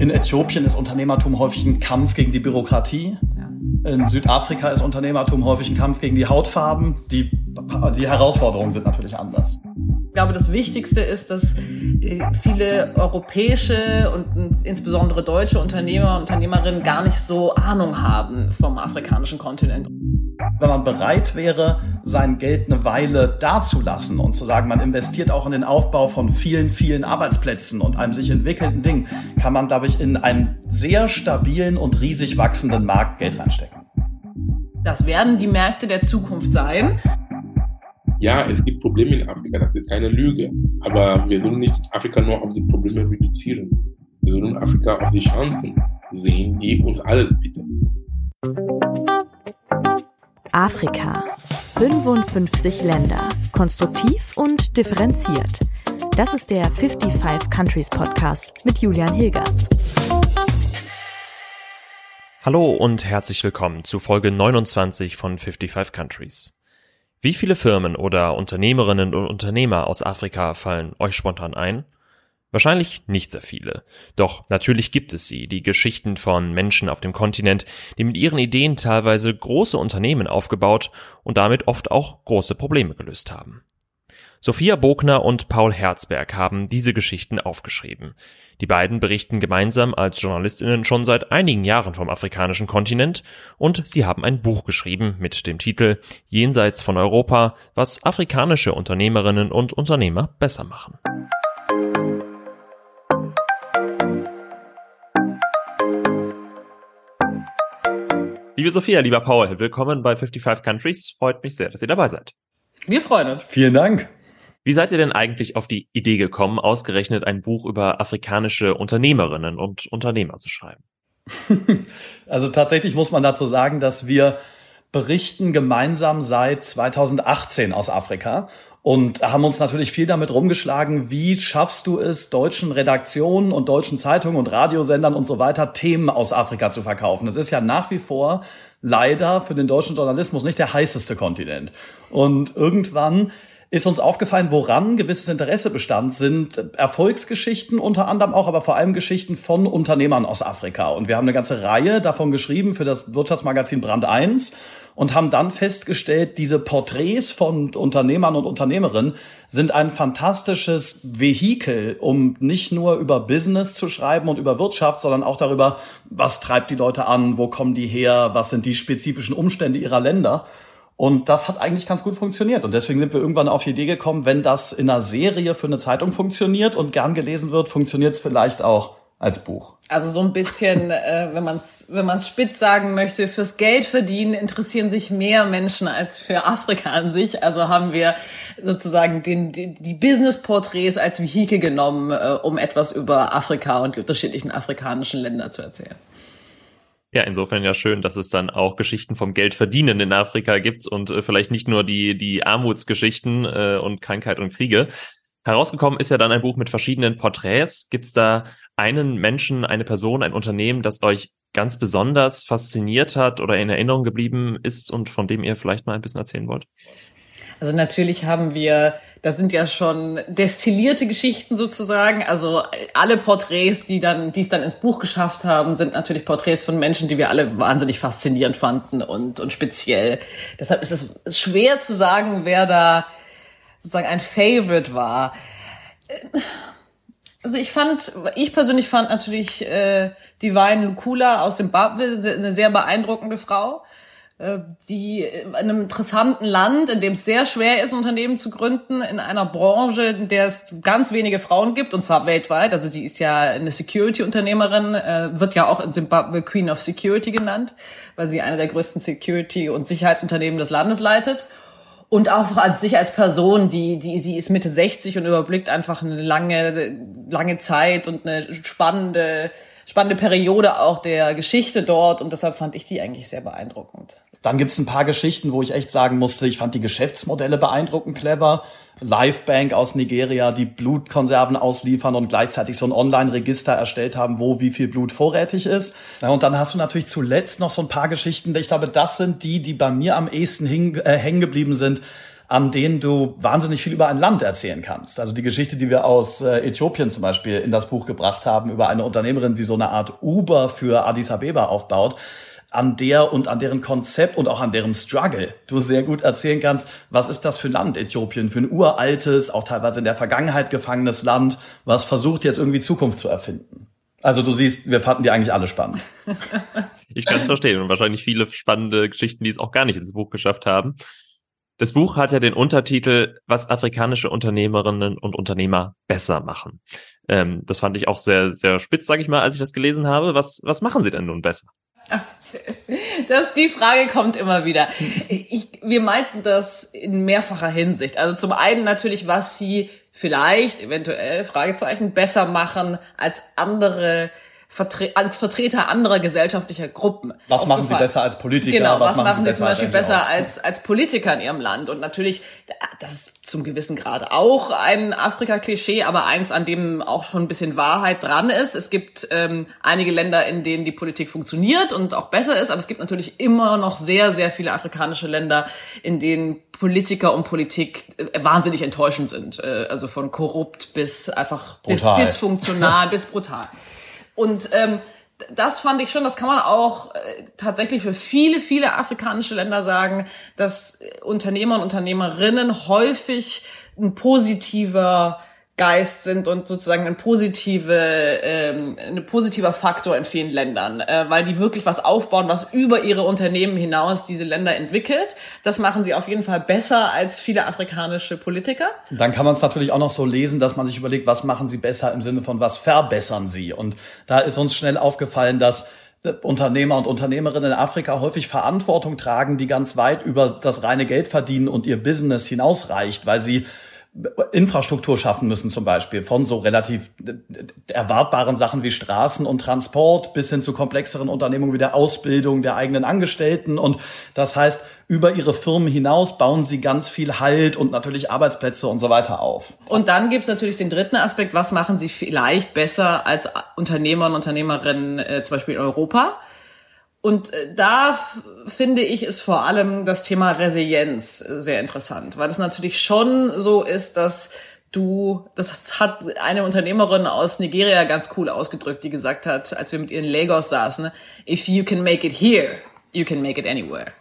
In Äthiopien ist Unternehmertum häufig ein Kampf gegen die Bürokratie. Ja. In Südafrika ist Unternehmertum häufig ein Kampf gegen die Hautfarben. Die, die Herausforderungen sind natürlich anders. Ich glaube, das Wichtigste ist, dass äh, viele europäische und insbesondere deutsche Unternehmer und Unternehmerinnen gar nicht so Ahnung haben vom afrikanischen Kontinent. Wenn man bereit wäre, sein Geld eine Weile dazulassen und zu sagen, man investiert auch in den Aufbau von vielen, vielen Arbeitsplätzen und einem sich entwickelnden Ding, kann man, glaube ich, in einen sehr stabilen und riesig wachsenden Markt Geld reinstecken. Das werden die Märkte der Zukunft sein. Ja, es gibt Probleme in Afrika, das ist keine Lüge. Aber wir sollen nicht Afrika nur auf die Probleme reduzieren. Wir sollen Afrika auf die Chancen sehen, die uns alles bieten. Afrika. 55 Länder. Konstruktiv und differenziert. Das ist der 55 Countries Podcast mit Julian Hilgers. Hallo und herzlich willkommen zu Folge 29 von 55 Countries. Wie viele Firmen oder Unternehmerinnen und Unternehmer aus Afrika fallen euch spontan ein? Wahrscheinlich nicht sehr viele. Doch natürlich gibt es sie, die Geschichten von Menschen auf dem Kontinent, die mit ihren Ideen teilweise große Unternehmen aufgebaut und damit oft auch große Probleme gelöst haben. Sophia Bogner und Paul Herzberg haben diese Geschichten aufgeschrieben. Die beiden berichten gemeinsam als Journalistinnen schon seit einigen Jahren vom afrikanischen Kontinent und sie haben ein Buch geschrieben mit dem Titel Jenseits von Europa, was afrikanische Unternehmerinnen und Unternehmer besser machen. Liebe Sophia, lieber Paul, willkommen bei 55 Countries. Freut mich sehr, dass ihr dabei seid. Wir freuen uns. Vielen Dank. Wie seid ihr denn eigentlich auf die Idee gekommen, ausgerechnet ein Buch über afrikanische Unternehmerinnen und Unternehmer zu schreiben? Also tatsächlich muss man dazu sagen, dass wir berichten gemeinsam seit 2018 aus Afrika und haben uns natürlich viel damit rumgeschlagen, wie schaffst du es, deutschen Redaktionen und deutschen Zeitungen und Radiosendern und so weiter Themen aus Afrika zu verkaufen. Das ist ja nach wie vor leider für den deutschen Journalismus nicht der heißeste Kontinent. Und irgendwann ist uns aufgefallen, woran gewisses Interesse bestand, sind Erfolgsgeschichten unter anderem auch, aber vor allem Geschichten von Unternehmern aus Afrika. Und wir haben eine ganze Reihe davon geschrieben für das Wirtschaftsmagazin Brand 1 und haben dann festgestellt, diese Porträts von Unternehmern und Unternehmerinnen sind ein fantastisches Vehikel, um nicht nur über Business zu schreiben und über Wirtschaft, sondern auch darüber, was treibt die Leute an, wo kommen die her, was sind die spezifischen Umstände ihrer Länder. Und das hat eigentlich ganz gut funktioniert. Und deswegen sind wir irgendwann auf die Idee gekommen, wenn das in einer Serie für eine Zeitung funktioniert und gern gelesen wird, funktioniert es vielleicht auch als Buch. Also so ein bisschen, äh, wenn man es wenn man's spitz sagen möchte, fürs Geld verdienen interessieren sich mehr Menschen als für Afrika an sich. Also haben wir sozusagen den, die, die Business-Porträts als Vehikel genommen, äh, um etwas über Afrika und die unterschiedlichen afrikanischen Länder zu erzählen. Ja, insofern ja schön, dass es dann auch Geschichten vom Geld verdienen in Afrika gibt und äh, vielleicht nicht nur die, die Armutsgeschichten äh, und Krankheit und Kriege. Herausgekommen ist ja dann ein Buch mit verschiedenen Porträts. Gibt es da einen Menschen, eine Person, ein Unternehmen, das euch ganz besonders fasziniert hat oder in Erinnerung geblieben ist und von dem ihr vielleicht mal ein bisschen erzählen wollt? Also natürlich haben wir, da sind ja schon destillierte Geschichten sozusagen. Also alle Porträts, die dann, die es dann ins Buch geschafft haben, sind natürlich Porträts von Menschen, die wir alle wahnsinnig faszinierend fanden und, und speziell. Deshalb ist es schwer zu sagen, wer da sozusagen ein Favorite war. Also ich fand, ich persönlich fand natürlich äh, Divine Nkula aus Zimbabwe eine sehr beeindruckende Frau äh, die in einem interessanten Land, in dem es sehr schwer ist, Unternehmen zu gründen, in einer Branche, in der es ganz wenige Frauen gibt, und zwar weltweit. Also die ist ja eine Security-Unternehmerin, äh, wird ja auch in Zimbabwe Queen of Security genannt, weil sie eine der größten Security- und Sicherheitsunternehmen des Landes leitet. Und auch als sich als Person, die, die, sie ist Mitte 60 und überblickt einfach eine lange, lange Zeit und eine spannende, spannende Periode auch der Geschichte dort. Und deshalb fand ich die eigentlich sehr beeindruckend. Dann gibt's ein paar Geschichten, wo ich echt sagen musste, ich fand die Geschäftsmodelle beeindruckend clever. Livebank aus Nigeria, die Blutkonserven ausliefern und gleichzeitig so ein Online-Register erstellt haben, wo wie viel Blut vorrätig ist. Und dann hast du natürlich zuletzt noch so ein paar Geschichten. Ich glaube, das sind die, die bei mir am ehesten äh, hängen geblieben sind an denen du wahnsinnig viel über ein Land erzählen kannst. Also die Geschichte, die wir aus äh, Äthiopien zum Beispiel in das Buch gebracht haben, über eine Unternehmerin, die so eine Art Uber für Addis Abeba aufbaut, an der und an deren Konzept und auch an deren Struggle du sehr gut erzählen kannst, was ist das für ein Land Äthiopien, für ein uraltes, auch teilweise in der Vergangenheit gefangenes Land, was versucht jetzt irgendwie Zukunft zu erfinden. Also du siehst, wir fanden die eigentlich alle spannend. ich kann es verstehen und wahrscheinlich viele spannende Geschichten, die es auch gar nicht ins Buch geschafft haben. Das Buch hat ja den Untertitel, was afrikanische Unternehmerinnen und Unternehmer besser machen. Ähm, das fand ich auch sehr, sehr spitz, sage ich mal, als ich das gelesen habe. Was, was machen Sie denn nun besser? Das, die Frage kommt immer wieder. Ich, wir meinten das in mehrfacher Hinsicht. Also zum einen natürlich, was sie vielleicht, eventuell, Fragezeichen, besser machen als andere Vertre als Vertreter anderer gesellschaftlicher Gruppen. Was machen sie besser als Politiker? Genau, was, was machen sie, sie zum Beispiel besser als, als Politiker in ihrem Land? Und natürlich, das ist zum gewissen Grad auch ein Afrika-Klischee, aber eins, an dem auch schon ein bisschen Wahrheit dran ist. Es gibt ähm, einige Länder, in denen die Politik funktioniert und auch besser ist, aber es gibt natürlich immer noch sehr, sehr viele afrikanische Länder, in denen Politiker und Politik äh, wahnsinnig enttäuschend sind. Äh, also von korrupt bis einfach dis dysfunktional bis brutal. Und ähm, das fand ich schon, das kann man auch äh, tatsächlich für viele, viele afrikanische Länder sagen, dass Unternehmer und Unternehmerinnen häufig ein positiver Geist sind und sozusagen ein positive, ähm, ein positiver Faktor in vielen Ländern, äh, weil die wirklich was aufbauen, was über ihre Unternehmen hinaus diese Länder entwickelt. Das machen sie auf jeden Fall besser als viele afrikanische Politiker. Dann kann man es natürlich auch noch so lesen, dass man sich überlegt, was machen sie besser im Sinne von was verbessern sie. Und da ist uns schnell aufgefallen, dass Unternehmer und Unternehmerinnen in Afrika häufig Verantwortung tragen, die ganz weit über das reine Geld verdienen und ihr Business hinausreicht, weil sie Infrastruktur schaffen müssen zum Beispiel, von so relativ erwartbaren Sachen wie Straßen und Transport bis hin zu komplexeren Unternehmungen wie der Ausbildung der eigenen Angestellten. Und das heißt, über ihre Firmen hinaus bauen sie ganz viel Halt und natürlich Arbeitsplätze und so weiter auf. Und dann gibt's natürlich den dritten Aspekt, was machen sie vielleicht besser als Unternehmer und Unternehmerinnen äh, zum Beispiel in Europa? Und äh, da finde ich ist vor allem das Thema Resilienz äh, sehr interessant, weil es natürlich schon so ist, dass du, das hat eine Unternehmerin aus Nigeria ganz cool ausgedrückt, die gesagt hat, als wir mit ihr in Lagos saßen, if you can make it here, you can make it anywhere.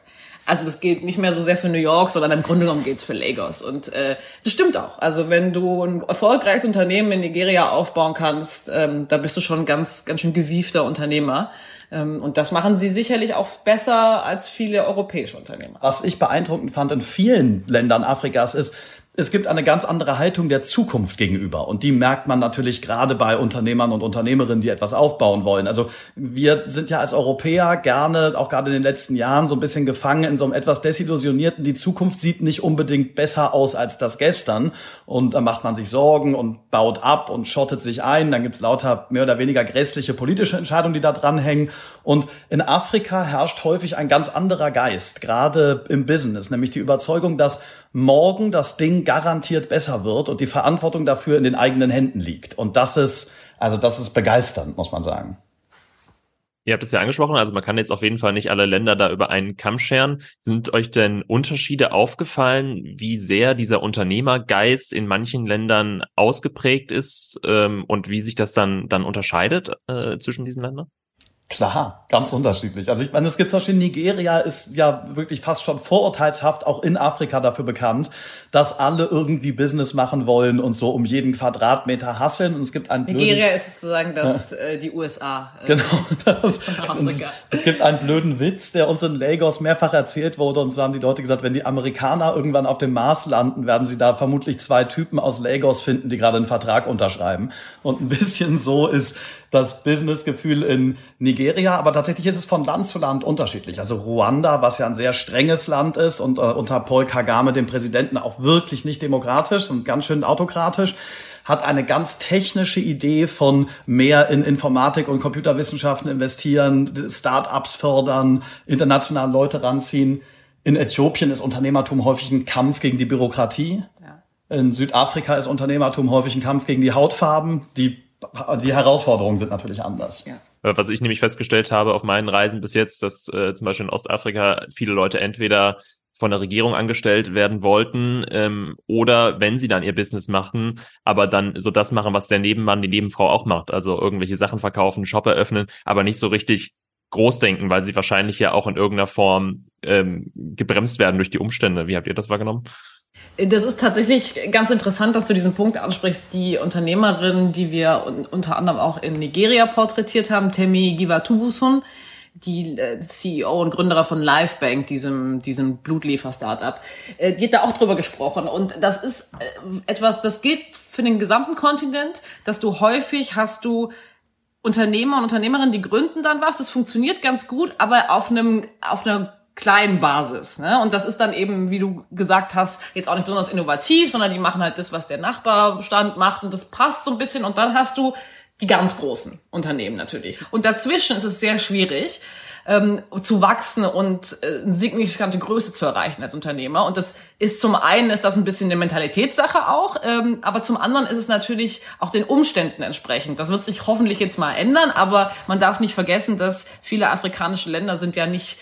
Also das geht nicht mehr so sehr für New York, sondern im Grunde genommen geht's für Lagos. Und äh, das stimmt auch. Also wenn du ein erfolgreiches Unternehmen in Nigeria aufbauen kannst, ähm, da bist du schon ganz, ganz schön gewiefter Unternehmer. Ähm, und das machen sie sicherlich auch besser als viele europäische Unternehmer. Was ich beeindruckend fand in vielen Ländern Afrikas ist, es gibt eine ganz andere Haltung der Zukunft gegenüber. Und die merkt man natürlich gerade bei Unternehmern und Unternehmerinnen, die etwas aufbauen wollen. Also wir sind ja als Europäer gerne, auch gerade in den letzten Jahren, so ein bisschen gefangen in so einem etwas desillusionierten, die Zukunft sieht nicht unbedingt besser aus als das gestern. Und da macht man sich Sorgen und baut ab und schottet sich ein. Dann gibt's lauter mehr oder weniger grässliche politische Entscheidungen, die da dranhängen. Und in Afrika herrscht häufig ein ganz anderer Geist, gerade im Business, nämlich die Überzeugung, dass morgen das Ding garantiert besser wird und die Verantwortung dafür in den eigenen Händen liegt. Und das ist, also das ist begeisternd, muss man sagen. Ihr habt es ja angesprochen, also man kann jetzt auf jeden Fall nicht alle Länder da über einen Kamm scheren. Sind euch denn Unterschiede aufgefallen, wie sehr dieser Unternehmergeist in manchen Ländern ausgeprägt ist ähm, und wie sich das dann, dann unterscheidet äh, zwischen diesen Ländern? Klar, ganz unterschiedlich. Also ich meine, es gibt zum Beispiel Nigeria ist ja wirklich fast schon vorurteilshaft auch in Afrika dafür bekannt, dass alle irgendwie Business machen wollen und so um jeden Quadratmeter hasseln. Und es gibt einen blöden, Nigeria ist sozusagen das, äh, die USA. Äh, genau. Das, es, es gibt einen blöden Witz, der uns in Lagos mehrfach erzählt wurde. Und zwar haben die Leute gesagt, wenn die Amerikaner irgendwann auf dem Mars landen, werden sie da vermutlich zwei Typen aus Lagos finden, die gerade einen Vertrag unterschreiben. Und ein bisschen so ist das Businessgefühl in Nigeria, aber tatsächlich ist es von Land zu Land unterschiedlich. Also Ruanda, was ja ein sehr strenges Land ist und äh, unter Paul Kagame, dem Präsidenten, auch wirklich nicht demokratisch und ganz schön autokratisch, hat eine ganz technische Idee von mehr in Informatik und Computerwissenschaften investieren, Start-ups fördern, internationale Leute ranziehen. In Äthiopien ist Unternehmertum häufig ein Kampf gegen die Bürokratie. Ja. In Südafrika ist Unternehmertum häufig ein Kampf gegen die Hautfarben. Die die Herausforderungen sind natürlich anders. Ja. Äh, was ich nämlich festgestellt habe auf meinen Reisen bis jetzt, dass äh, zum Beispiel in Ostafrika viele Leute entweder von der Regierung angestellt werden wollten ähm, oder wenn sie dann ihr Business machen, aber dann so das machen, was der Nebenmann, die Nebenfrau auch macht, also irgendwelche Sachen verkaufen, Shop eröffnen, aber nicht so richtig groß denken, weil sie wahrscheinlich ja auch in irgendeiner Form ähm, gebremst werden durch die Umstände. Wie habt ihr das wahrgenommen? Das ist tatsächlich ganz interessant, dass du diesen Punkt ansprichst. Die Unternehmerin, die wir unter anderem auch in Nigeria porträtiert haben, Temi Givatubusun, die äh, CEO und Gründerin von Livebank, diesem, diesem Blutliefer-Startup, äh, die hat da auch drüber gesprochen. Und das ist äh, etwas, das geht für den gesamten Kontinent, dass du häufig hast du Unternehmer und Unternehmerinnen, die gründen dann was, das funktioniert ganz gut, aber auf einem, auf einer kleinen Basis. Ne? Und das ist dann eben, wie du gesagt hast, jetzt auch nicht besonders innovativ, sondern die machen halt das, was der Nachbarstand macht und das passt so ein bisschen. Und dann hast du die ganz großen Unternehmen natürlich. Und dazwischen ist es sehr schwierig ähm, zu wachsen und äh, eine signifikante Größe zu erreichen als Unternehmer. Und das ist zum einen ist das ein bisschen eine Mentalitätssache auch, ähm, aber zum anderen ist es natürlich auch den Umständen entsprechend. Das wird sich hoffentlich jetzt mal ändern, aber man darf nicht vergessen, dass viele afrikanische Länder sind ja nicht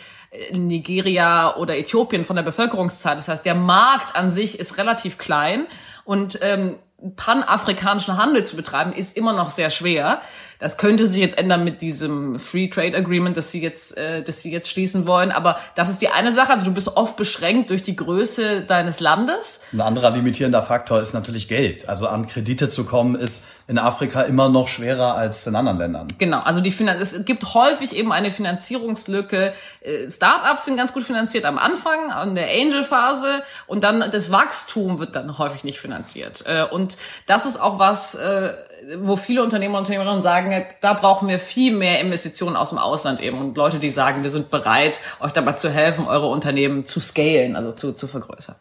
Nigeria oder Äthiopien von der Bevölkerungszahl. Das heißt, der Markt an sich ist relativ klein und ähm, panafrikanischen Handel zu betreiben, ist immer noch sehr schwer. Das könnte sich jetzt ändern mit diesem Free Trade Agreement, das sie jetzt, äh, das sie jetzt schließen wollen. Aber das ist die eine Sache. Also du bist oft beschränkt durch die Größe deines Landes. Ein anderer limitierender Faktor ist natürlich Geld. Also an Kredite zu kommen ist in Afrika immer noch schwerer als in anderen Ländern. Genau. Also die Finan es gibt häufig eben eine Finanzierungslücke. Äh, Startups sind ganz gut finanziert am Anfang, an der Angel-Phase und dann das Wachstum wird dann häufig nicht finanziert. Äh, und das ist auch was, äh, wo viele Unternehmer und Unternehmerinnen sagen, da brauchen wir viel mehr Investitionen aus dem Ausland eben und Leute, die sagen, wir sind bereit, euch dabei zu helfen, eure Unternehmen zu scalen, also zu, zu vergrößern.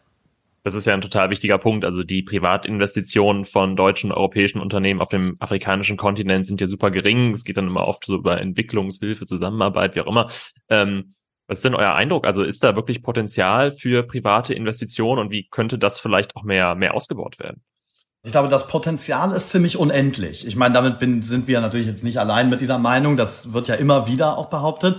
Das ist ja ein total wichtiger Punkt. Also die Privatinvestitionen von deutschen, europäischen Unternehmen auf dem afrikanischen Kontinent sind ja super gering. Es geht dann immer oft so über Entwicklungshilfe, Zusammenarbeit, wie auch immer. Ähm, was ist denn euer Eindruck? Also ist da wirklich Potenzial für private Investitionen und wie könnte das vielleicht auch mehr, mehr ausgebaut werden? Ich glaube, das Potenzial ist ziemlich unendlich. Ich meine, damit bin, sind wir natürlich jetzt nicht allein mit dieser Meinung. Das wird ja immer wieder auch behauptet.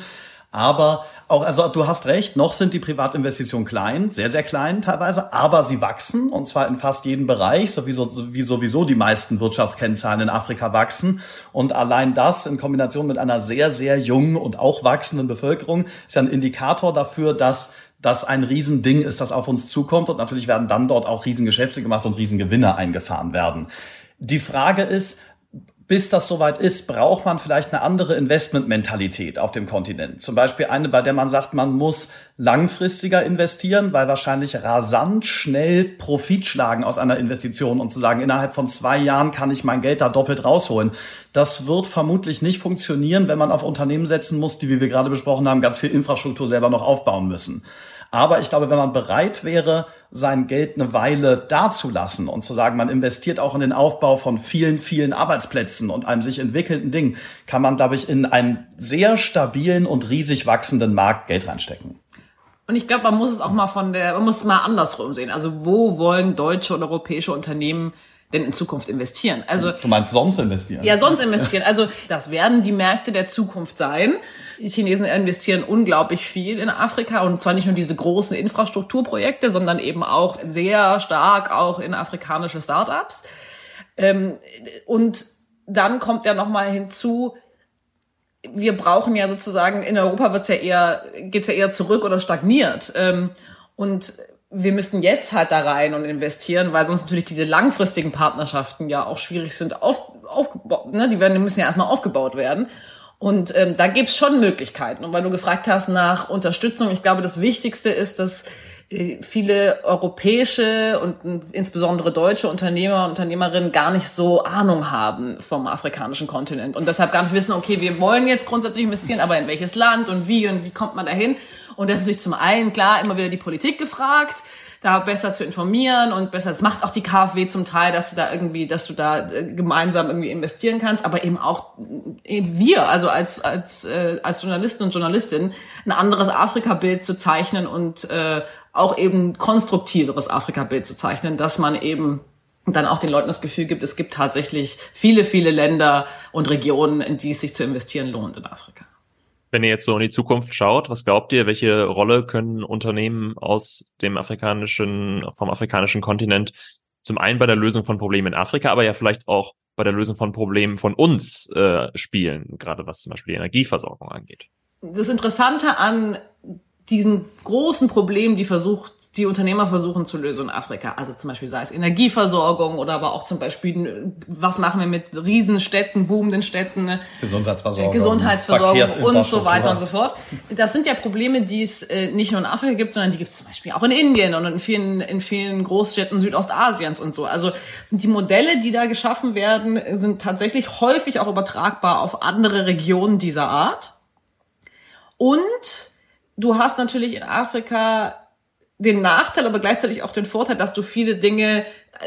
Aber auch, also du hast recht, noch sind die Privatinvestitionen klein, sehr, sehr klein teilweise, aber sie wachsen und zwar in fast jedem Bereich, sowieso, wie sowieso die meisten Wirtschaftskennzahlen in Afrika wachsen. Und allein das in Kombination mit einer sehr, sehr jungen und auch wachsenden Bevölkerung ist ja ein Indikator dafür, dass das ein Riesending ist, das auf uns zukommt. Und natürlich werden dann dort auch Riesengeschäfte gemacht und Riesengewinne eingefahren werden. Die Frage ist, bis das soweit ist, braucht man vielleicht eine andere Investmentmentalität auf dem Kontinent. Zum Beispiel eine, bei der man sagt, man muss langfristiger investieren, weil wahrscheinlich rasant schnell Profit schlagen aus einer Investition und zu sagen, innerhalb von zwei Jahren kann ich mein Geld da doppelt rausholen. Das wird vermutlich nicht funktionieren, wenn man auf Unternehmen setzen muss, die, wie wir gerade besprochen haben, ganz viel Infrastruktur selber noch aufbauen müssen. Aber ich glaube, wenn man bereit wäre, sein Geld eine Weile dazulassen und zu sagen, man investiert auch in den Aufbau von vielen, vielen Arbeitsplätzen und einem sich entwickelnden Ding, kann man, glaube ich, in einen sehr stabilen und riesig wachsenden Markt Geld reinstecken. Und ich glaube, man muss es auch mal von der, man muss es mal andersrum sehen. Also wo wollen deutsche und europäische Unternehmen denn in Zukunft investieren? Also du meinst sonst investieren? Ja, sonst investieren. Also das werden die Märkte der Zukunft sein. Die Chinesen investieren unglaublich viel in Afrika und zwar nicht nur diese großen Infrastrukturprojekte, sondern eben auch sehr stark auch in afrikanische Startups. Ähm, und dann kommt ja noch mal hinzu, wir brauchen ja sozusagen in Europa wird's ja eher geht's ja eher zurück oder stagniert ähm, und wir müssen jetzt halt da rein und investieren, weil sonst natürlich diese langfristigen Partnerschaften ja auch schwierig sind auf, aufgebaut, ne? die werden die müssen ja erstmal aufgebaut werden. Und ähm, da gibt's schon Möglichkeiten. Und weil du gefragt hast nach Unterstützung, ich glaube, das Wichtigste ist, dass äh, viele europäische und insbesondere deutsche Unternehmer und Unternehmerinnen gar nicht so Ahnung haben vom afrikanischen Kontinent und deshalb gar nicht wissen, okay, wir wollen jetzt grundsätzlich investieren, aber in welches Land und wie und wie kommt man dahin? Und das ist natürlich zum einen klar immer wieder die Politik gefragt da besser zu informieren und besser, das macht auch die KfW zum Teil, dass du da irgendwie, dass du da äh, gemeinsam irgendwie investieren kannst, aber eben auch eben wir, also als, als, äh, als Journalisten und Journalistinnen, ein anderes Afrika-Bild zu zeichnen und äh, auch eben konstruktiveres Afrika-Bild zu zeichnen, dass man eben dann auch den Leuten das Gefühl gibt, es gibt tatsächlich viele, viele Länder und Regionen, in die es sich zu investieren lohnt in Afrika. Wenn ihr jetzt so in die Zukunft schaut, was glaubt ihr, welche Rolle können Unternehmen aus dem afrikanischen, vom afrikanischen Kontinent zum einen bei der Lösung von Problemen in Afrika, aber ja vielleicht auch bei der Lösung von Problemen von uns äh, spielen, gerade was zum Beispiel die Energieversorgung angeht? Das Interessante an diesen großen Problemen, die versucht die Unternehmer versuchen zu lösen in Afrika. Also zum Beispiel sei es Energieversorgung oder aber auch zum Beispiel, was machen wir mit Riesenstädten, boomenden Städten, ne? Gesundheitsversorgung, Gesundheitsversorgung und so weiter und so fort. Das sind ja Probleme, die es äh, nicht nur in Afrika gibt, sondern die gibt es zum Beispiel auch in Indien und in vielen, in vielen Großstädten Südostasiens und so. Also die Modelle, die da geschaffen werden, sind tatsächlich häufig auch übertragbar auf andere Regionen dieser Art. Und du hast natürlich in Afrika den Nachteil, aber gleichzeitig auch den Vorteil, dass du viele Dinge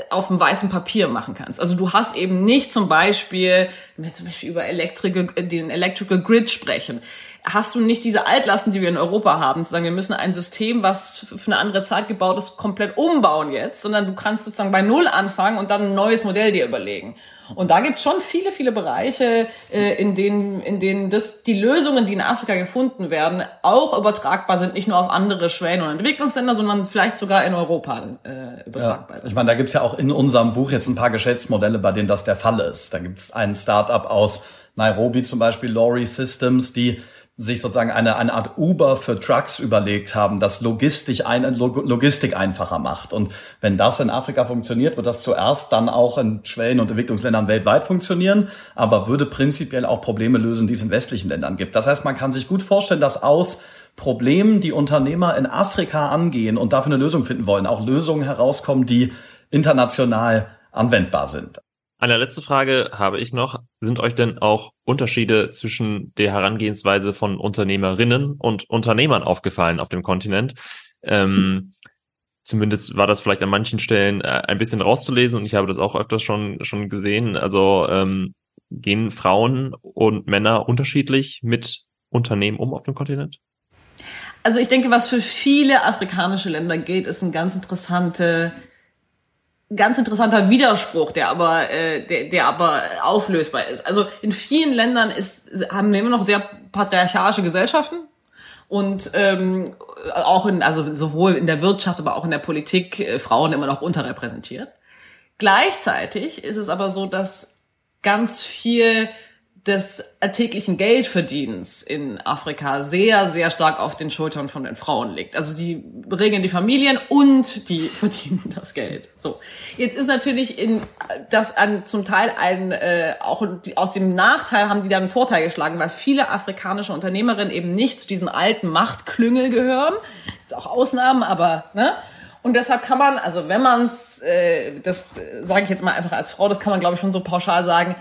auf dem weißen Papier machen kannst. Also du hast eben nicht zum Beispiel, wenn wir zum Beispiel über Electrical, den Electrical Grid sprechen, hast du nicht diese Altlasten, die wir in Europa haben, zu sagen, wir müssen ein System, was für eine andere Zeit gebaut ist, komplett umbauen jetzt, sondern du kannst sozusagen bei Null anfangen und dann ein neues Modell dir überlegen. Und da gibt es schon viele, viele Bereiche, äh, in denen, in denen das, die Lösungen, die in Afrika gefunden werden, auch übertragbar sind, nicht nur auf andere Schwellen- und Entwicklungsländer, sondern vielleicht sogar in Europa äh, übertragbar ja. sind. Ich meine, da gibt's ja auch in unserem Buch jetzt ein paar Geschäftsmodelle, bei denen das der Fall ist. Da gibt's ein Startup aus Nairobi zum Beispiel, Lorry Systems, die sich sozusagen eine, eine Art Uber für Trucks überlegt haben, das Logistik, ein, Logistik einfacher macht. Und wenn das in Afrika funktioniert, wird das zuerst dann auch in Schwellen- und Entwicklungsländern weltweit funktionieren, aber würde prinzipiell auch Probleme lösen, die es in westlichen Ländern gibt. Das heißt, man kann sich gut vorstellen, dass aus Problemen, die Unternehmer in Afrika angehen und dafür eine Lösung finden wollen, auch Lösungen herauskommen, die international anwendbar sind. Eine letzte Frage habe ich noch. Sind euch denn auch Unterschiede zwischen der Herangehensweise von Unternehmerinnen und Unternehmern aufgefallen auf dem Kontinent? Ähm, zumindest war das vielleicht an manchen Stellen äh, ein bisschen rauszulesen und ich habe das auch öfters schon, schon gesehen. Also ähm, gehen Frauen und Männer unterschiedlich mit Unternehmen um auf dem Kontinent? Also ich denke, was für viele afrikanische Länder geht, ist ein ganz interessante ganz interessanter Widerspruch, der aber, äh, der, der aber auflösbar ist. Also in vielen Ländern ist, haben wir immer noch sehr patriarchalische Gesellschaften und ähm, auch in, also sowohl in der Wirtschaft, aber auch in der Politik äh, Frauen immer noch unterrepräsentiert. Gleichzeitig ist es aber so, dass ganz viel des alltäglichen Geldverdienens in Afrika sehr, sehr stark auf den Schultern von den Frauen liegt. Also die regeln die Familien und die verdienen das Geld. So. Jetzt ist natürlich in das an zum Teil ein äh, auch aus dem Nachteil haben die dann einen Vorteil geschlagen, weil viele afrikanische Unternehmerinnen eben nicht zu diesen alten Machtklüngel gehören. Auch Ausnahmen, aber ne? Und deshalb kann man, also wenn man es, äh, das äh, sage ich jetzt mal einfach als Frau, das kann man glaube ich schon so pauschal sagen,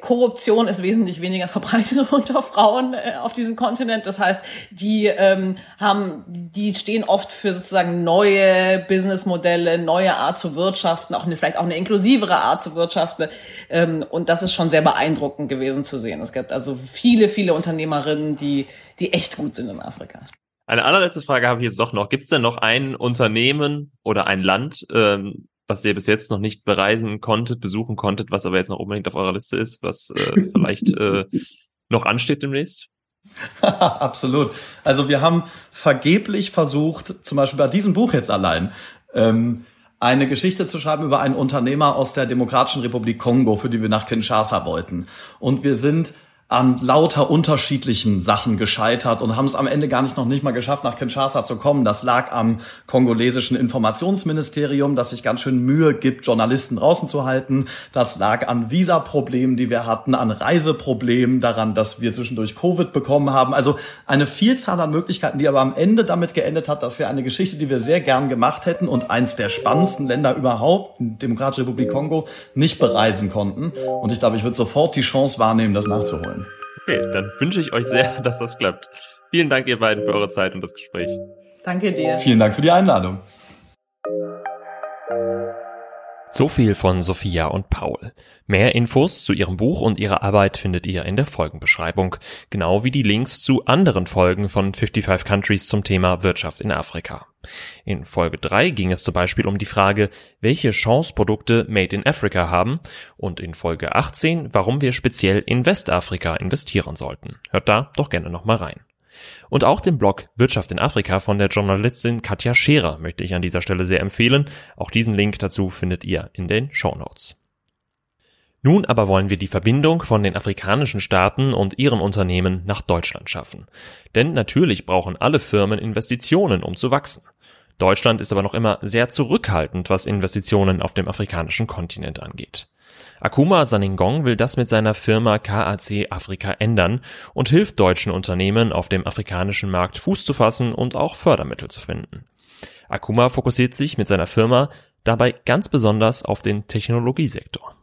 Korruption ist wesentlich weniger verbreitet unter Frauen äh, auf diesem Kontinent. Das heißt, die ähm, haben, die stehen oft für sozusagen neue Businessmodelle, neue Art zu wirtschaften, auch eine, vielleicht auch eine inklusivere Art zu wirtschaften. Ähm, und das ist schon sehr beeindruckend gewesen zu sehen. Es gibt also viele, viele Unternehmerinnen, die, die echt gut sind in Afrika. Eine allerletzte Frage habe ich jetzt doch noch. Gibt es denn noch ein Unternehmen oder ein Land, ähm, was ihr bis jetzt noch nicht bereisen konntet, besuchen konntet, was aber jetzt noch unbedingt auf eurer Liste ist, was äh, vielleicht äh, noch ansteht demnächst? Absolut. Also wir haben vergeblich versucht, zum Beispiel bei diesem Buch jetzt allein, ähm, eine Geschichte zu schreiben über einen Unternehmer aus der Demokratischen Republik Kongo, für die wir nach Kinshasa wollten. Und wir sind an lauter unterschiedlichen Sachen gescheitert und haben es am Ende gar nicht noch nicht mal geschafft, nach Kinshasa zu kommen. Das lag am kongolesischen Informationsministerium, das sich ganz schön Mühe gibt, Journalisten draußen zu halten. Das lag an Visaproblemen, die wir hatten, an Reiseproblemen, daran, dass wir zwischendurch Covid bekommen haben. Also eine Vielzahl an Möglichkeiten, die aber am Ende damit geendet hat, dass wir eine Geschichte, die wir sehr gern gemacht hätten und eins der spannendsten Länder überhaupt, Demokratische Republik Kongo, nicht bereisen konnten. Und ich glaube, ich würde sofort die Chance wahrnehmen, das nachzuholen. Okay, dann wünsche ich euch sehr, dass das klappt. Vielen Dank, ihr beiden, für eure Zeit und das Gespräch. Danke dir. Vielen Dank für die Einladung. So viel von Sophia und Paul. Mehr Infos zu ihrem Buch und ihrer Arbeit findet ihr in der Folgenbeschreibung, genau wie die Links zu anderen Folgen von 55 Countries zum Thema Wirtschaft in Afrika. In Folge 3 ging es zum Beispiel um die Frage, welche Chance Produkte Made in Africa haben und in Folge 18, warum wir speziell in Westafrika investieren sollten. Hört da doch gerne nochmal rein. Und auch den Blog Wirtschaft in Afrika von der Journalistin Katja Scherer möchte ich an dieser Stelle sehr empfehlen. Auch diesen Link dazu findet ihr in den Show Notes. Nun aber wollen wir die Verbindung von den afrikanischen Staaten und ihren Unternehmen nach Deutschland schaffen. Denn natürlich brauchen alle Firmen Investitionen, um zu wachsen. Deutschland ist aber noch immer sehr zurückhaltend, was Investitionen auf dem afrikanischen Kontinent angeht. Akuma Saningong will das mit seiner Firma KAC Afrika ändern und hilft deutschen Unternehmen auf dem afrikanischen Markt Fuß zu fassen und auch Fördermittel zu finden. Akuma fokussiert sich mit seiner Firma dabei ganz besonders auf den Technologiesektor.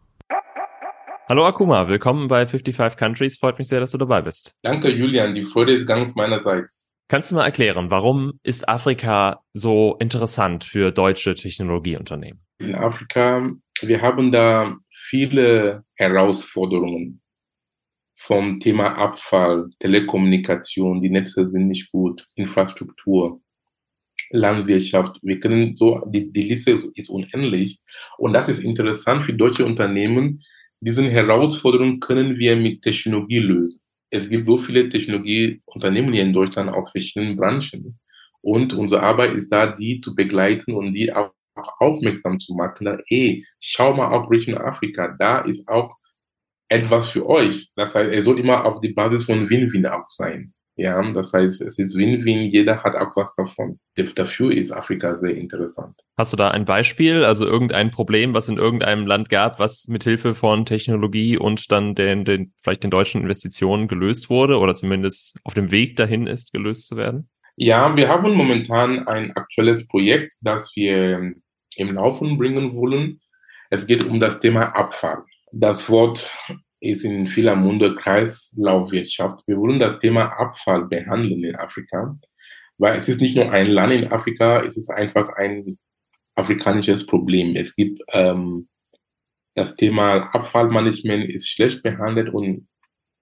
Hallo Akuma, willkommen bei 55 Countries. Freut mich sehr, dass du dabei bist. Danke Julian, die Freude ist ganz meinerseits. Kannst du mal erklären, warum ist Afrika so interessant für deutsche Technologieunternehmen? In Afrika, wir haben da viele Herausforderungen vom Thema Abfall, Telekommunikation, die Netze sind nicht gut, Infrastruktur, Landwirtschaft. Wir können so, die, die Liste ist unendlich. Und das ist interessant für deutsche Unternehmen. Diesen Herausforderungen können wir mit Technologie lösen es gibt so viele Technologieunternehmen hier in Deutschland aus verschiedenen Branchen. Und unsere Arbeit ist da, die zu begleiten und die auch aufmerksam zu machen. Da, ey, schau mal auf Richtung Afrika, da ist auch etwas für euch. Das heißt, er soll immer auf die Basis von Win-Win auch sein. Ja, das heißt, es ist Win-Win, jeder hat auch was davon. Dafür ist Afrika sehr interessant. Hast du da ein Beispiel, also irgendein Problem, was in irgendeinem Land gab, was mit Hilfe von Technologie und dann den, den, vielleicht den deutschen Investitionen gelöst wurde oder zumindest auf dem Weg dahin ist, gelöst zu werden? Ja, wir haben momentan ein aktuelles Projekt, das wir im Laufen bringen wollen. Es geht um das Thema Abfall. Das Wort ist in vieler Munde Kreislaufwirtschaft. Wir wollen das Thema Abfall behandeln in Afrika, weil es ist nicht nur ein Land in Afrika, es ist einfach ein afrikanisches Problem. Es gibt ähm, das Thema Abfallmanagement ist schlecht behandelt und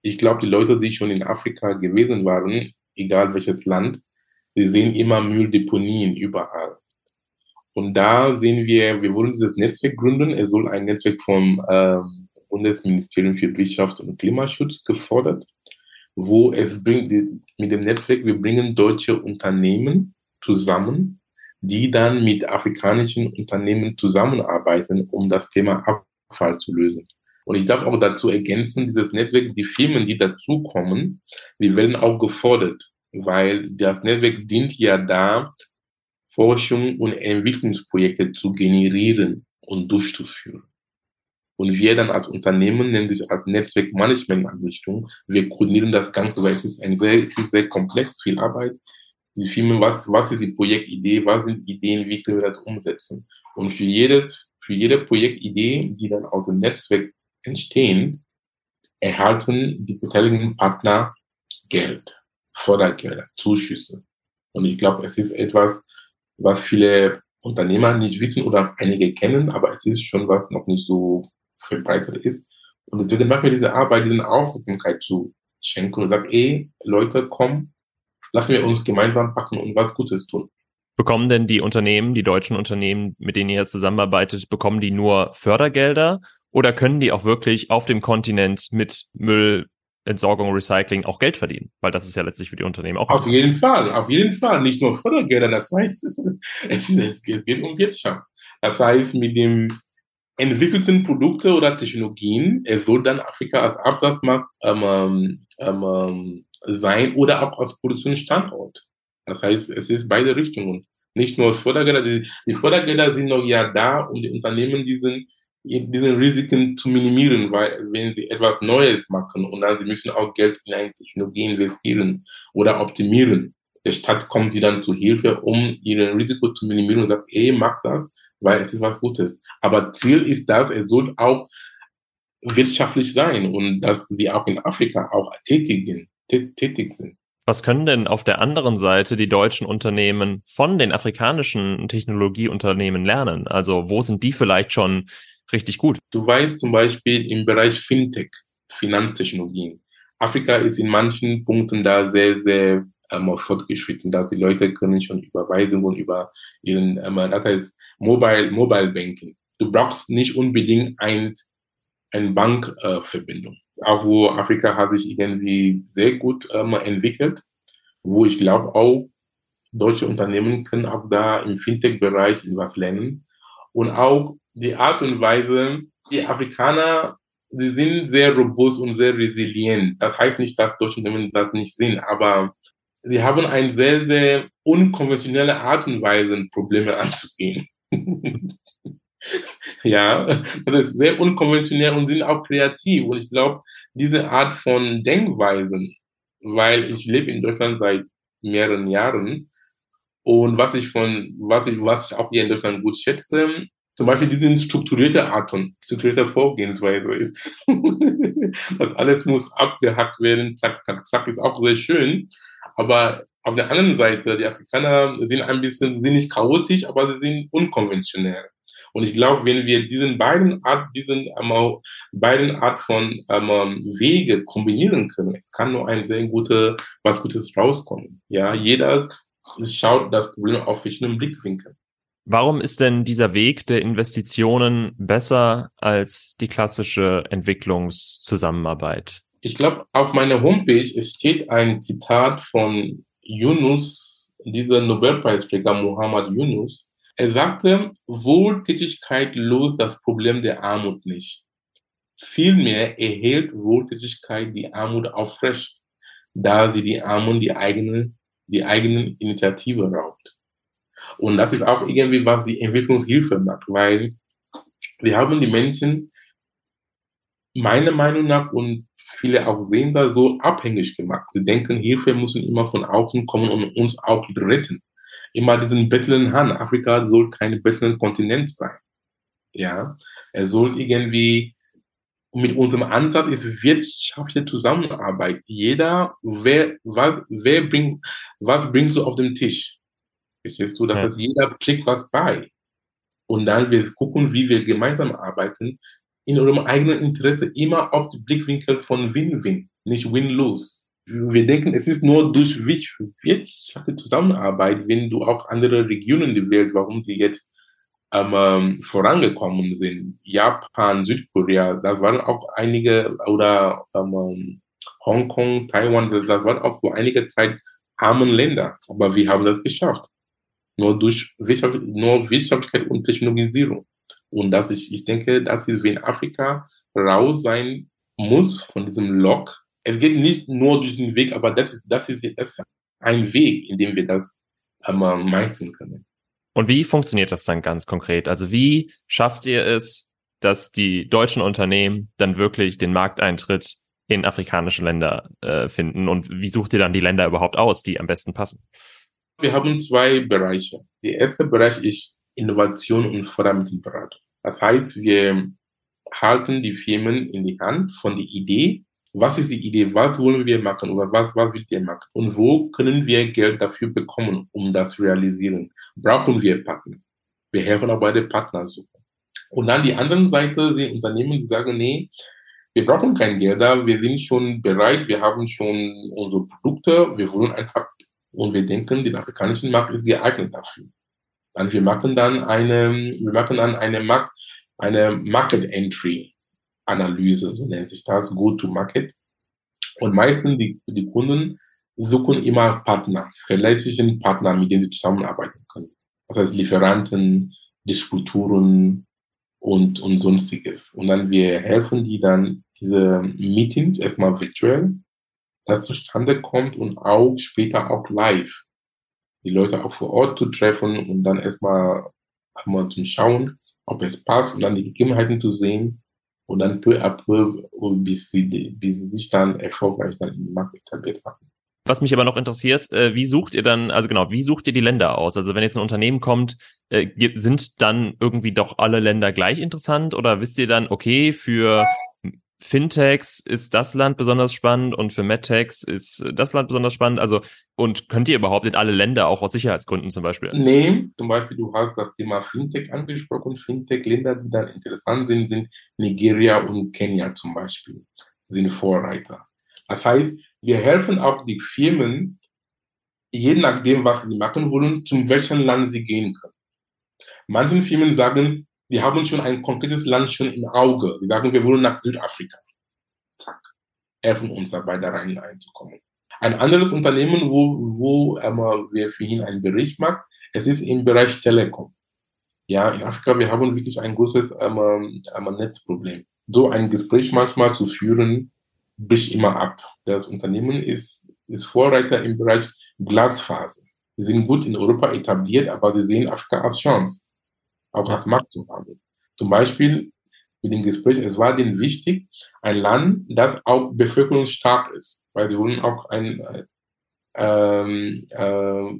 ich glaube, die Leute, die schon in Afrika gewesen waren, egal welches Land, die sehen immer Mülldeponien überall. Und da sehen wir, wir wollen dieses Netzwerk gründen. Es soll ein Netzwerk vom ähm, Bundesministerium für Wirtschaft und Klimaschutz gefordert, wo es bringt, mit dem Netzwerk, wir bringen deutsche Unternehmen zusammen, die dann mit afrikanischen Unternehmen zusammenarbeiten, um das Thema Abfall zu lösen. Und ich darf auch dazu ergänzen, dieses Netzwerk, die Firmen, die dazukommen, die werden auch gefordert, weil das Netzwerk dient ja da, Forschung und Entwicklungsprojekte zu generieren und durchzuführen. Und wir dann als Unternehmen, sich als Netzwerkmanagement-Einrichtung, wir koordinieren das Ganze, weil es ist ein sehr, sehr komplex, viel Arbeit. Die Firmen, was, was ist die Projektidee, was sind Ideen, wie können wir das umsetzen? Und für jedes, für jede Projektidee, die dann aus dem Netzwerk entstehen, erhalten die beteiligten Partner Geld, Fördergelder, Zuschüsse. Und ich glaube, es ist etwas, was viele Unternehmer nicht wissen oder einige kennen, aber es ist schon was noch nicht so verbreitet ist. Und deswegen machen wir diese Arbeit, diese Aufmerksamkeit zu schenken und sagen, ey, Leute, komm, lassen wir uns gemeinsam packen und was Gutes tun. Bekommen denn die Unternehmen, die deutschen Unternehmen, mit denen ihr zusammenarbeitet, bekommen die nur Fördergelder oder können die auch wirklich auf dem Kontinent mit Müll, Entsorgung, Recycling auch Geld verdienen? Weil das ist ja letztlich für die Unternehmen auch. Auf jeden Fall, auf jeden Fall. Nicht nur Fördergelder, das heißt, es, es geht um Wirtschaft. Das heißt, mit dem entwickelten Produkte oder Technologien, es soll dann Afrika als Absatzmarkt ähm, ähm, ähm, sein oder auch als Produktionsstandort. Das heißt, es ist beide Richtungen. Nicht nur Fördergelder, die, die Fördergelder sind noch ja da, um die Unternehmen diesen, diesen Risiken zu minimieren, weil wenn sie etwas Neues machen und dann sie müssen auch Geld in eine Technologie investieren oder optimieren. Der Stadt kommt sie dann zu Hilfe, um ihren Risiko zu minimieren und sagt, ey, mach das, weil es ist was Gutes. Aber Ziel ist das, es soll auch wirtschaftlich sein und dass sie auch in Afrika auch tätig, tätig sind. Was können denn auf der anderen Seite die deutschen Unternehmen von den afrikanischen Technologieunternehmen lernen? Also wo sind die vielleicht schon richtig gut? Du weißt zum Beispiel im Bereich Fintech, Finanztechnologien. Afrika ist in manchen Punkten da sehr, sehr ähm, fortgeschritten, dass die Leute können schon Überweisungen über ihren, ähm, das heißt Mobile, Mobile Banking. Du brauchst nicht unbedingt ein, eine Bankverbindung. Äh, auch wo Afrika hat sich irgendwie sehr gut ähm, entwickelt, wo ich glaube auch deutsche Unternehmen können auch da im Fintech-Bereich etwas lernen. Und auch die Art und Weise, die Afrikaner, die sind sehr robust und sehr resilient. Das heißt nicht, dass deutsche Unternehmen das nicht sind, aber sie haben eine sehr, sehr unkonventionelle Art und Weise, Probleme anzugehen. ja, das ist sehr unkonventionell und sind auch kreativ. Und ich glaube, diese Art von Denkweisen, weil ich lebe in Deutschland seit mehreren Jahren und was ich von, was ich, was ich auch hier in Deutschland gut schätze, zum Beispiel diese strukturierte Art und strukturierte Vorgehensweise ist. das alles muss abgehackt werden, zack, zack, zack, ist auch sehr schön. Aber auf der anderen Seite, die Afrikaner sind ein bisschen, sind nicht chaotisch, aber sie sind unkonventionell. Und ich glaube, wenn wir diesen beiden Art, diesen ähm, beiden Art von ähm, Wege kombinieren können, es kann nur ein sehr gute, was Gutes rauskommen. Ja, jeder schaut das Problem auf verschiedenen Blickwinkeln. Warum ist denn dieser Weg der Investitionen besser als die klassische Entwicklungszusammenarbeit? Ich glaube, auf meiner Homepage steht ein Zitat von Yunus, dieser Nobelpreisträger Muhammad Yunus, er sagte, Wohltätigkeit löst das Problem der Armut nicht. Vielmehr erhält Wohltätigkeit die Armut aufrecht, da sie die Armen die eigene, die eigenen Initiative raubt. Und das ist auch irgendwie, was die Entwicklungshilfe macht, weil wir haben die Menschen meiner Meinung nach und viele auch sehen da so abhängig gemacht. Sie denken, Hilfe muss immer von außen kommen und uns auch retten immer diesen bettelnden Han. Afrika soll kein bettelnder Kontinent sein. Ja, er soll irgendwie mit unserem Ansatz ist wirtschaftliche Zusammenarbeit. Jeder, wer, was, wer bringt, was bringst du auf den Tisch? Verstehst du? Das ja. heißt, jeder kriegt was bei. Und dann wir gucken, wie wir gemeinsam arbeiten, in unserem eigenen Interesse immer auf den Blickwinkel von Win-Win, nicht Win-Lose wir denken, es ist nur durch wirtschaftliche Zusammenarbeit, wenn du auch andere Regionen der Welt, warum sie jetzt ähm, vorangekommen sind. Japan, Südkorea, das waren auch einige, oder ähm, Hongkong, Taiwan, das, das waren auch vor einiger Zeit armen Länder. Aber wir haben das geschafft. Nur durch Wirtschaft, nur Wirtschaftlichkeit und Technologisierung. Und das ist, ich denke, das ist, wenn Afrika raus sein muss von diesem Lock, es geht nicht nur den Weg, aber das ist, das ist, das ist ein Weg, in dem wir das ähm, meistern können. Und wie funktioniert das dann ganz konkret? Also wie schafft ihr es, dass die deutschen Unternehmen dann wirklich den Markteintritt in afrikanische Länder äh, finden? Und wie sucht ihr dann die Länder überhaupt aus, die am besten passen? Wir haben zwei Bereiche. Der erste Bereich ist Innovation und Fördermittelberatung. Das heißt, wir halten die Firmen in die Hand von der Idee was ist die Idee? Was wollen wir machen? Oder was, was will wir machen? Und wo können wir Geld dafür bekommen, um das zu realisieren? Brauchen wir Partner? Wir helfen auch bei der Partnersuche. Und dann die andere Seite sind Unternehmen, die sagen, nee, wir brauchen kein Geld da, wir sind schon bereit, wir haben schon unsere Produkte, wir wollen einfach, und wir denken, der afrikanische Markt ist geeignet dafür. Dann wir machen dann eine, wir machen dann eine Markt, eine Market Entry. Analyse, so nennt sich das, Go-to-Market. Und meistens die, die Kunden suchen immer Partner, verlässlichen Partner, mit denen sie zusammenarbeiten können. Das heißt Lieferanten, Distributoren und, und sonstiges. Und dann wir helfen die dann diese Meetings erstmal virtuell, das zustande kommt und auch später auch live. Die Leute auch vor Ort zu treffen und dann erstmal einmal zu schauen, ob es passt und dann die Gegebenheiten zu sehen und dann peu à peu, bis sie, bis sie sich dann erfolgreich dann im Markt etabliert haben. Was mich aber noch interessiert, äh, wie sucht ihr dann, also genau, wie sucht ihr die Länder aus? Also wenn jetzt ein Unternehmen kommt, äh, sind dann irgendwie doch alle Länder gleich interessant oder wisst ihr dann, okay, für Fintechs ist das Land besonders spannend und für MedTechs ist das Land besonders spannend? Also, und könnt ihr überhaupt in alle Länder, auch aus Sicherheitsgründen zum Beispiel? Nee, zum Beispiel, du hast das Thema Fintech angesprochen. Fintech-Länder, die dann interessant sind, sind Nigeria und Kenia zum Beispiel, sind Vorreiter. Das heißt, wir helfen auch die Firmen, je nachdem, was sie machen wollen, zum welchen Land sie gehen können. Manchen Firmen sagen, wir haben schon ein konkretes Land schon im Auge. Wir sagen, wir wollen nach Südafrika. Zack. Helfen uns dabei, da rein einzukommen. Ein anderes Unternehmen, wo, wo ähm, wir für ihn einen Bericht machen, es ist im Bereich Telekom. Ja, in Afrika, wir haben wirklich ein großes ähm, ähm, Netzproblem. So ein Gespräch manchmal zu führen, bricht immer ab. Das Unternehmen ist, ist Vorreiter im Bereich Glasfaser. Sie sind gut in Europa etabliert, aber sie sehen Afrika als Chance auch als Markt zu haben. Zum Beispiel mit dem Gespräch, es war denen wichtig, ein Land, das auch bevölkerungsstark ist, weil sie wollen auch ein äh, ähm, äh,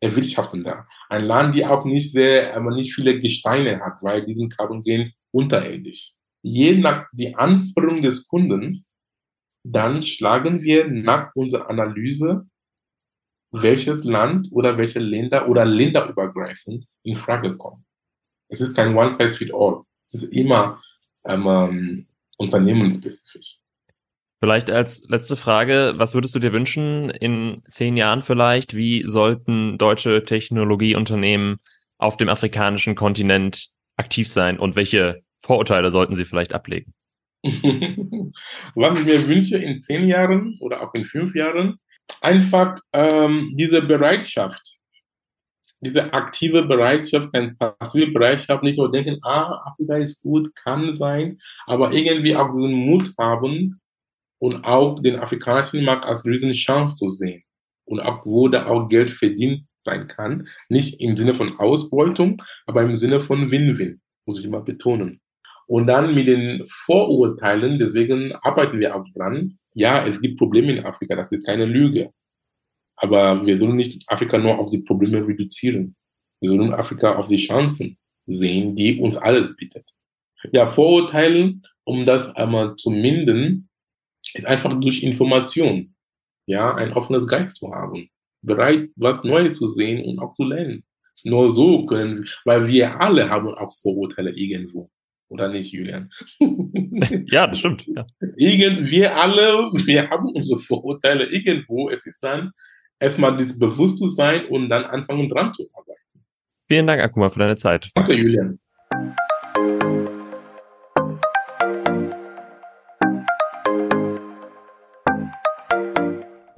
erwirtschaften da. Ein Land, die auch nicht sehr, aber nicht viele Gesteine hat, weil diesen Kabel gehen unterirdisch. Je nach die Anforderung des Kundens, dann schlagen wir nach unserer Analyse, welches Land oder welche Länder oder länderübergreifend in Frage kommen. Es ist kein One-Size-Fit-All. Es ist immer ähm, ähm, unternehmensspezifisch. Vielleicht als letzte Frage, was würdest du dir wünschen in zehn Jahren vielleicht? Wie sollten deutsche Technologieunternehmen auf dem afrikanischen Kontinent aktiv sein und welche Vorurteile sollten sie vielleicht ablegen? was ich mir wünsche in zehn Jahren oder auch in fünf Jahren, einfach ähm, diese Bereitschaft, diese aktive Bereitschaft, keine passive Bereitschaft, nicht nur denken, ah, Afrika ist gut, kann sein, aber irgendwie auch diesen Mut haben und auch den afrikanischen Markt als riesen Chance zu sehen und auch wo da auch Geld verdient sein kann, nicht im Sinne von Ausbeutung, aber im Sinne von Win-Win, muss ich immer betonen. Und dann mit den Vorurteilen, deswegen arbeiten wir auch dran. Ja, es gibt Probleme in Afrika, das ist keine Lüge. Aber wir sollen nicht Afrika nur auf die Probleme reduzieren. Wir sollen Afrika auf die Chancen sehen, die uns alles bietet. Ja, Vorurteile, um das einmal zu minden, ist einfach durch Information. Ja, ein offenes Geist zu haben. Bereit, was Neues zu sehen und auch zu lernen. Nur so können, weil wir alle haben auch Vorurteile irgendwo. Oder nicht, Julian? ja, das stimmt. Ja. Irgend, wir alle, wir haben unsere Vorurteile irgendwo. Es ist dann erstmal dieses Bewusstsein und dann anfangen dran zu arbeiten. Vielen Dank, Akuma, für deine Zeit. Danke, Julian.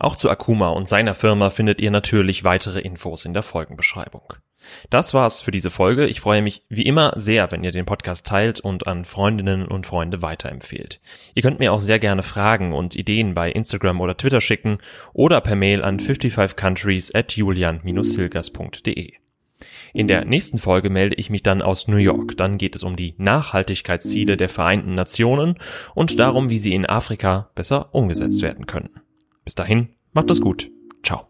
Auch zu Akuma und seiner Firma findet ihr natürlich weitere Infos in der Folgenbeschreibung. Das war's für diese Folge. Ich freue mich wie immer sehr, wenn ihr den Podcast teilt und an Freundinnen und Freunde weiterempfehlt. Ihr könnt mir auch sehr gerne Fragen und Ideen bei Instagram oder Twitter schicken oder per Mail an 55countries at julian-hilgers.de. In der nächsten Folge melde ich mich dann aus New York. Dann geht es um die Nachhaltigkeitsziele der Vereinten Nationen und darum, wie sie in Afrika besser umgesetzt werden können. Bis dahin, Macht es gut. Ciao.